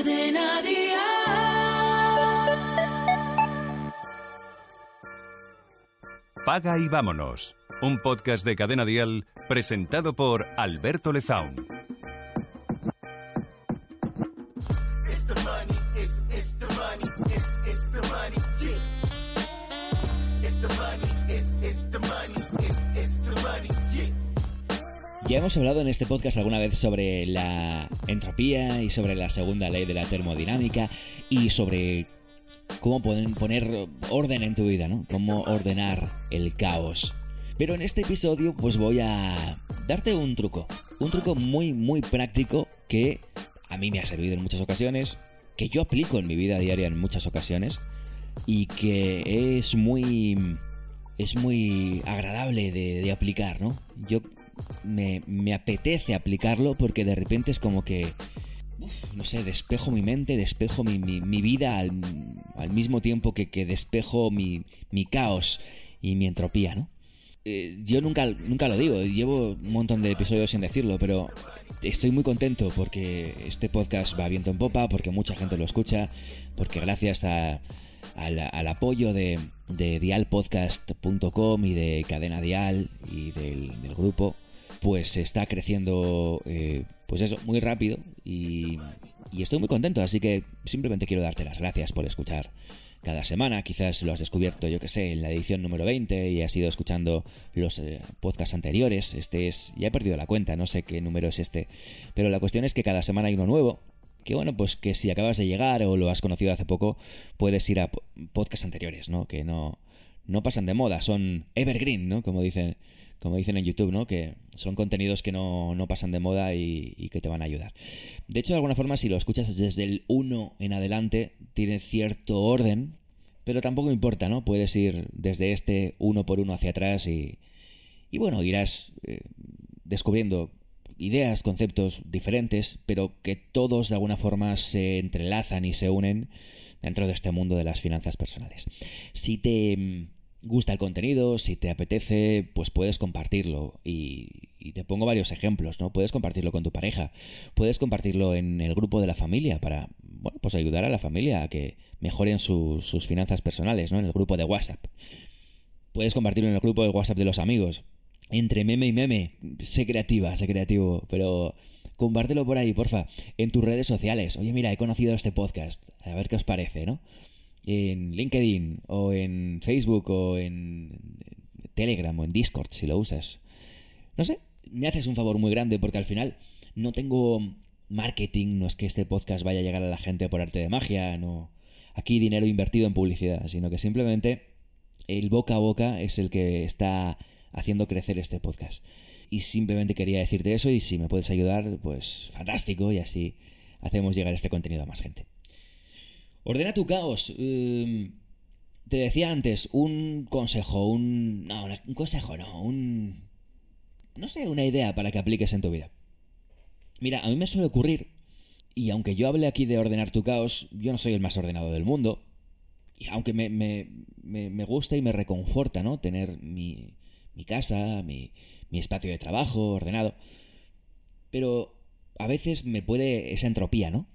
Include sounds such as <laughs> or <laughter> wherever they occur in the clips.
Cadena Dial. Paga y vámonos. Un podcast de Cadena Dial presentado por Alberto Lezaun. Ya hemos hablado en este podcast alguna vez sobre la entropía y sobre la segunda ley de la termodinámica y sobre cómo poner orden en tu vida, ¿no? Cómo ordenar el caos. Pero en este episodio pues voy a darte un truco, un truco muy muy práctico que a mí me ha servido en muchas ocasiones, que yo aplico en mi vida diaria en muchas ocasiones y que es muy es muy agradable de, aplicar, ¿no? Yo me, apetece aplicarlo porque de repente es como que, no sé, despejo mi mente, despejo mi, vida al, mismo tiempo que, que despejo mi, caos y mi entropía, ¿no? Eh, yo nunca, nunca lo digo, llevo un montón de episodios sin decirlo, pero estoy muy contento porque este podcast va viento en popa, porque mucha gente lo escucha, porque gracias a al, apoyo de, dialpodcast.com y de Cadena Dial y del, grupo, pues está creciendo, eh, pues eso, muy rápido y, estoy muy contento, así que simplemente quiero darte las gracias por escuchar cada semana. Quizás lo has descubierto, yo que sé, en la edición número 20 y has ido escuchando los eh, podcasts anteriores. Este es, ya he perdido la cuenta, no sé qué número es este, pero la cuestión es que cada semana hay uno nuevo que bueno, pues que si acabas de llegar o lo has conocido hace poco, puedes ir a podcasts anteriores, ¿no? Que no, no pasan de moda, son evergreen, ¿no? Como dicen, como dicen en YouTube, ¿no? Que son contenidos que no, pasan de moda y, que te van a ayudar. De hecho, de alguna forma, si lo escuchas desde el 1 en adelante, tiene cierto orden, pero tampoco importa, ¿no? Puedes ir desde este uno por uno hacia atrás y, y bueno, irás eh, descubriendo ideas, conceptos diferentes, pero que todos de alguna forma se entrelazan y se unen dentro de este mundo de las finanzas personales. Si te mm, gusta el contenido, si te apetece, pues puedes compartirlo. Y, te pongo varios ejemplos, ¿no? Puedes compartirlo con tu pareja, puedes compartirlo en el grupo de la familia para, bueno, pues ayudar a la familia a que mejoren sus finanzas personales, ¿no? En el grupo de WhatsApp. Puedes compartirlo en el grupo de WhatsApp de los amigos entre meme y meme. Sé creativa, sé creativo, pero compártelo por ahí, porfa, en tus redes sociales. Oye, mira, he conocido este podcast, a ver qué os parece, ¿no? En LinkedIn, o en Facebook, o en Telegram, o en Discord, si lo usas. No sé, me haces un favor muy grande porque al final no tengo marketing, no es que este podcast vaya a llegar a la gente por arte de magia, no. Aquí dinero invertido en publicidad, sino que simplemente el boca a boca es el que está haciendo crecer este podcast. Y simplemente quería decirte eso y si me puedes ayudar, pues fantástico y así hacemos llegar este contenido a más gente. Ordena tu caos. Em, te decía antes, un consejo, un... No, un consejo no, un... No sé, una idea para que apliques en tu vida. Mira, a mí me suele ocurrir, y aunque yo hable aquí de ordenar tu caos, yo no soy el más ordenado del mundo, y aunque me, me, me gusta y me reconforta, ¿no? Tener mi, mi casa, mi, espacio de trabajo ordenado. Pero a veces me puede esa entropía, ¿no?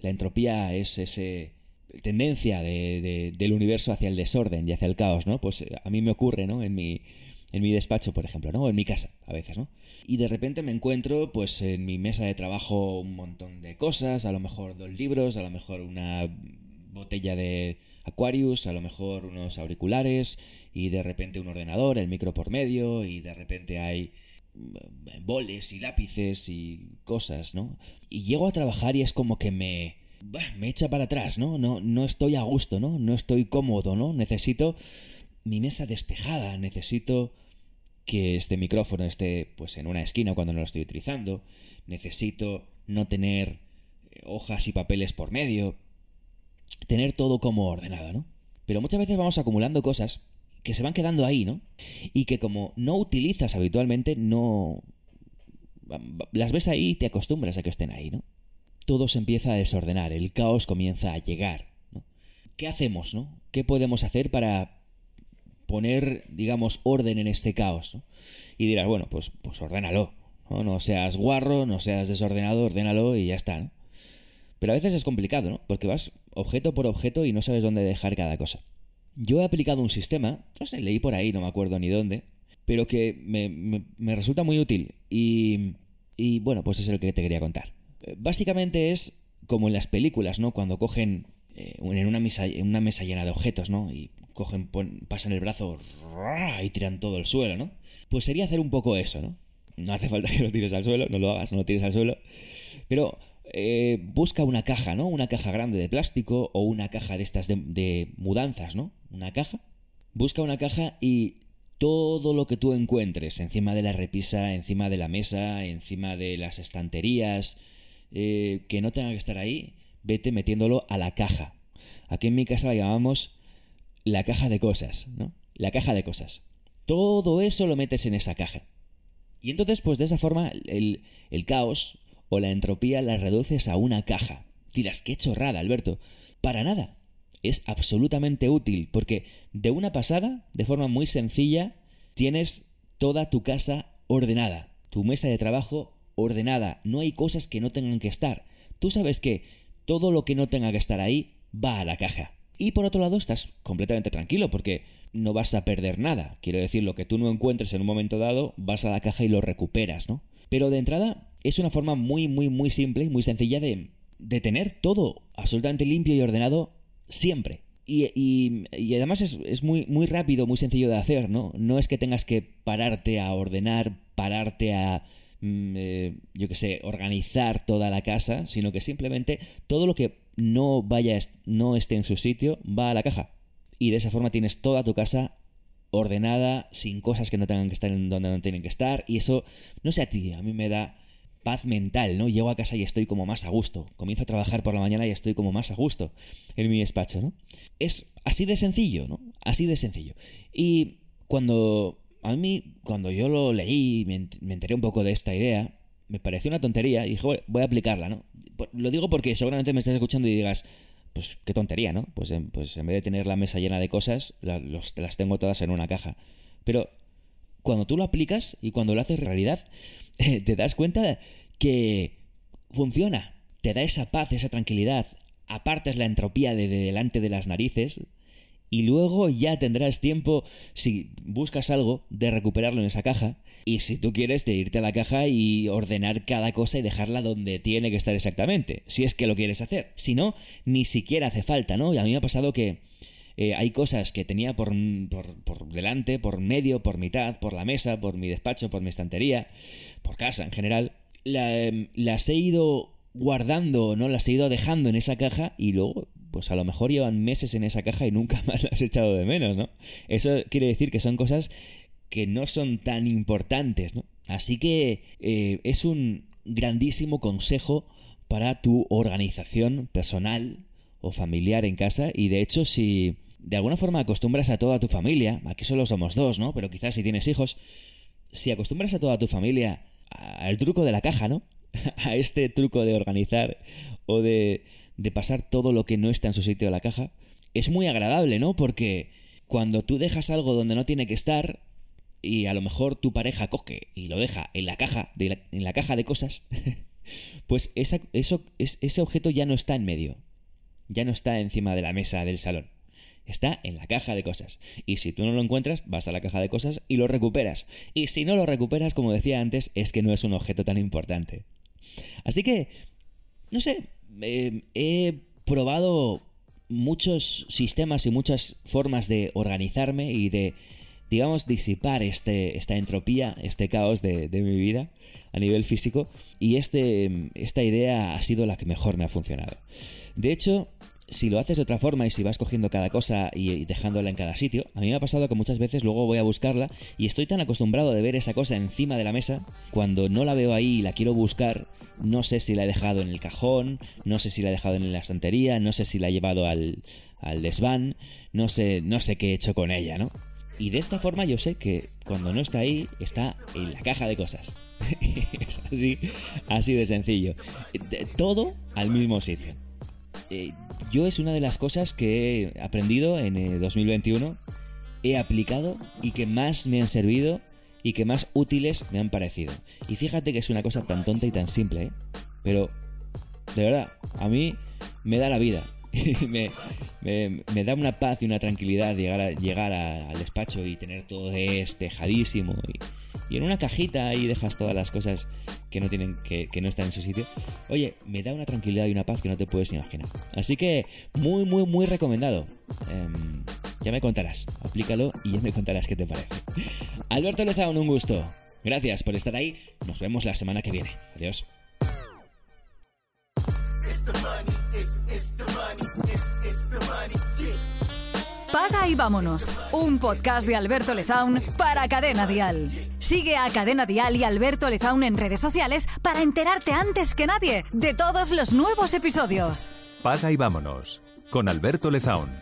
La entropía es ese tendencia del universo hacia el desorden y hacia el caos, ¿no? Pues a mí me ocurre, ¿no? En mi, en mi despacho, por ejemplo, ¿no? O en mi casa, a veces, ¿no? Y de repente me encuentro, pues, en mi mesa de trabajo un montón de cosas, a lo mejor dos libros, a lo mejor una botella de Aquarius, a lo mejor unos auriculares y de repente un ordenador, el micro por medio y de repente hay mm, boles y lápices y cosas, ¿no? Y llego a trabajar y es como que me me echa para atrás, ¿no? No no estoy a gusto, ¿no? No estoy cómodo, ¿no? Necesito mi mesa despejada, necesito que este micrófono esté pues en una esquina cuando no lo estoy utilizando, necesito no tener eh, hojas y papeles por medio, tener todo como ordenado, ¿no? Pero muchas veces vamos acumulando cosas que se van quedando ahí, ¿no? Y que como no utilizas habitualmente, no... Las ves ahí y te acostumbras a que estén ahí, ¿no? Todo se empieza a desordenar, el caos comienza a llegar. ¿Qué hacemos, no? ¿Qué podemos hacer para poner, digamos, orden en este caos, ¿no? Y dirás, bueno, pues, pues ordénalo, ¿no? No seas guarro, no seas desordenado, ordénalo y ya está. Pero a veces es complicado, ¿no? Porque vas objeto por objeto y no sabes dónde dejar cada cosa. Yo he aplicado un sistema, no sé, leí por ahí, no me acuerdo ni dónde, pero que me, resulta muy útil y, y bueno, pues es el que te quería contar. Básicamente es como en las películas, ¿no? Cuando cogen eh, en, una mesa, en una mesa llena de objetos, ¿no? Y cogen, pasan el brazo y tiran todo el suelo, ¿no? Pues sería hacer un poco eso, ¿no? No hace falta que lo tires al suelo, no lo hagas, no lo tires al suelo. Pero eh, busca una caja, ¿no? Una caja grande de plástico o una caja de estas de mudanzas, ¿no? Una caja. Busca una caja y todo lo que tú encuentres encima de la repisa, encima de la mesa, encima de las estanterías, eh, que no tenga que estar ahí, vete metiéndolo a la caja. Aquí en mi casa la llamamos la caja de cosas, ¿no? La caja de cosas. Todo eso lo metes en esa caja. Y entonces, pues de esa forma, el, caos o la entropía la reduces a una caja. Dirás, qué chorrada, Alberto. Para nada. Es absolutamente útil porque de una pasada, de forma muy sencilla, tienes toda tu casa ordenada. Tu mesa de trabajo ordenada, no hay cosas que no tengan que estar. Tú sabes que todo lo que no tenga que estar ahí va a la caja. Y por otro lado estás completamente tranquilo porque no vas a perder nada. Quiero decir, lo que tú no encuentres en un momento dado, vas a la caja y lo recuperas, ¿no? Pero de entrada es una forma muy, muy, muy simple y muy sencilla de, de tener todo absolutamente limpio y ordenado siempre. Y, y, y, además es, es, muy, muy rápido, muy sencillo de hacer, ¿no? No es que tengas que pararte a ordenar, pararte a eh, yo que sé, organizar toda la casa, sino que simplemente todo lo que no vaya, no esté en su sitio, va a la caja. Y de esa forma tienes toda tu casa ordenada, sin cosas que no tengan que estar en donde no tienen que estar. Y eso, no sé a ti, a mí me da paz mental, ¿no? Llego a casa y estoy como más a gusto. Comienzo a trabajar por la mañana y estoy como más a gusto en mi despacho, ¿no? Es así de sencillo, ¿no? Así de sencillo. Y cuando a mí, cuando yo lo leí, me, enteré un poco de esta idea, me pareció una tontería y dije, voy a aplicarla, ¿no? Lo digo porque seguramente me estás escuchando y digas, pues qué tontería, ¿no? Pues en, pues en vez de tener la mesa llena de cosas, las, las tengo todas en una caja. Pero cuando tú lo aplicas y cuando lo haces realidad, <laughs> te das cuenta que funciona, te da esa paz, esa tranquilidad, apartas la entropía de delante de las narices y luego ya tendrás tiempo, si buscas algo, de recuperarlo en esa caja. Y si tú quieres, de irte a la caja y ordenar cada cosa y dejarla donde tiene que estar exactamente. Si es que lo quieres hacer. Si no, ni siquiera hace falta, ¿no? Y a mí me ha pasado que eh, hay cosas que tenía por, por, delante, por medio, por mitad, por la mesa, por mi despacho, por mi estantería, por casa en general. Em, las he ido guardando, ¿no? Las he ido dejando en esa caja y luego pues a lo mejor llevan meses en esa caja y nunca <laughs> más las has echado de menos, ¿no? Eso quiere decir que son cosas que no son tan importantes, ¿no? Así que eh, es un grandísimo consejo para tu organización personal o familiar en casa y de hecho si de alguna forma acostumbras a toda tu familia, aquí solo somos dos, ¿no? Pero quizás si tienes hijos, si acostumbras a toda tu familia al truco de la caja, ¿no? <laughs> a este truco de organizar o de de pasar todo lo que no está en su sitio de la caja, es muy agradable, ¿no? Porque cuando tú dejas algo donde no tiene que estar y a lo mejor tu pareja coge y lo deja en la caja de, en la caja de cosas, <laughs> pues eso, ese objeto ya no está en medio, ya no está encima de la mesa del salón. Está en la caja de cosas. Y si tú no lo encuentras, vas a la caja de cosas y lo recuperas. Y si no lo recuperas, como decía antes, es que no es un objeto tan importante. Así que, no sé, eh, he probado muchos sistemas y muchas formas de organizarme y de, digamos, disipar este, esta entropía, este caos de, mi vida a nivel físico. Y este, esta idea ha sido la que mejor me ha funcionado. De hecho, si lo haces de otra forma y si vas cogiendo cada cosa y, dejándola en cada sitio, a mí me ha pasado que muchas veces luego voy a buscarla y estoy tan acostumbrado de ver esa cosa encima de la mesa, cuando no la veo ahí y la quiero buscar, no sé si la he dejado en el cajón, no sé si la he dejado en la estantería, no sé si la he llevado al, al desván, no sé, no sé qué he hecho con ella, ¿no? Y de esta forma yo sé que cuando no está ahí, está en la caja de cosas. <laughs> es así, así de sencillo. Todo al mismo sitio. Eh, yo es una de las cosas que he aprendido en 2021, he aplicado y que más me han servido y que más útiles me han parecido. Y fíjate que es una cosa tan tonta y tan simple, ¿eh? pero de verdad, a mí me da la vida. <laughs> me, me, da una paz y una tranquilidad llegar, llegar al despacho y tener todo despejadísimo. Y, y, en una cajita ahí dejas todas las cosas que no, tienen, que, que no están en su sitio. Oye, me da una tranquilidad y una paz que no te puedes imaginar. Así que muy, muy, muy recomendado. Em, ya me contarás, aplícalo y ya me contarás qué te parece. Alberto Lezaun, un gusto. Gracias por estar ahí. Nos vemos la semana que viene. Adiós. Paga y vámonos. Un podcast de Alberto Lezaun para Cadena Dial. Sigue a Cadena Dial y Alberto Lezaun en redes sociales para enterarte antes que nadie de todos los nuevos episodios. Paga y vámonos con Alberto Lezaun.